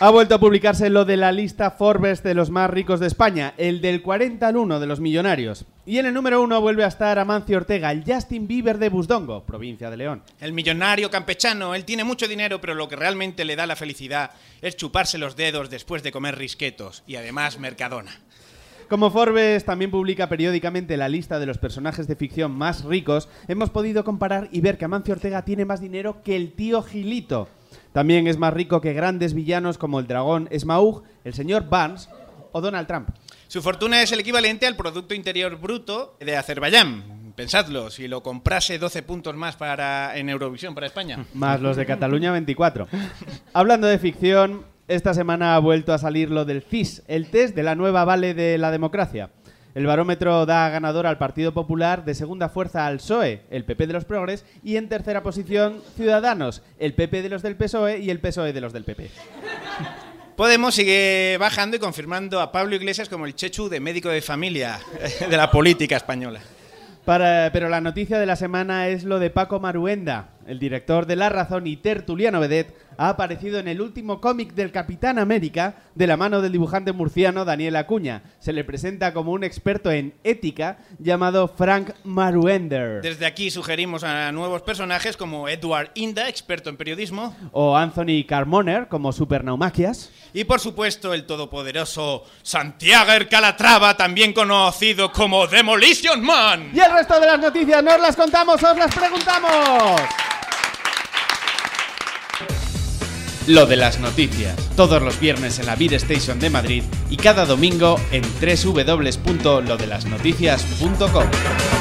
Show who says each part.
Speaker 1: Ha vuelto a publicarse lo de la lista Forbes de los más ricos de España, el del 40 al 1 de los millonarios. Y en el número 1 vuelve a estar Amancio Ortega, el Justin Bieber de Busdongo, provincia de León.
Speaker 2: El millonario campechano, él tiene mucho dinero, pero lo que realmente le da la felicidad es chuparse los dedos después de comer risquetos y además Mercadona.
Speaker 1: Como Forbes también publica periódicamente la lista de los personajes de ficción más ricos, hemos podido comparar y ver que Amancio Ortega tiene más dinero que el tío Gilito. También es más rico que grandes villanos como el dragón Smaug, el señor Barnes o Donald Trump.
Speaker 2: Su fortuna es el equivalente al Producto Interior Bruto de Azerbaiyán. Pensadlo, si lo comprase 12 puntos más para, en Eurovisión para España.
Speaker 1: Más los de Cataluña 24. Hablando de ficción, esta semana ha vuelto a salir lo del CIS, el test de la nueva Vale de la Democracia. El barómetro da ganador al Partido Popular, de segunda fuerza al PSOE, el PP de los Progres, y en tercera posición Ciudadanos, el PP de los del PSOE y el PSOE de los del PP.
Speaker 2: Podemos sigue bajando y confirmando a Pablo Iglesias como el chechu de médico de familia de la política española.
Speaker 1: Para- pero la noticia de la semana es lo de Paco Maruenda. El director de La Razón y Tertuliano Vedet ha aparecido en el último cómic del Capitán América de la mano del dibujante murciano Daniel Acuña. Se le presenta como un experto en ética llamado Frank Maruender.
Speaker 2: Desde aquí sugerimos a nuevos personajes como Edward Inda, experto en periodismo,
Speaker 1: O Anthony Carmoner como Supernaumaquias.
Speaker 2: y por supuesto el todopoderoso Santiago Calatrava, también conocido como Demolition Man.
Speaker 1: Y el resto de las noticias no os las contamos, os las preguntamos.
Speaker 3: Lo de las noticias. Todos los viernes en la Beat Station de Madrid y cada domingo en www.lodelasnoticias.com.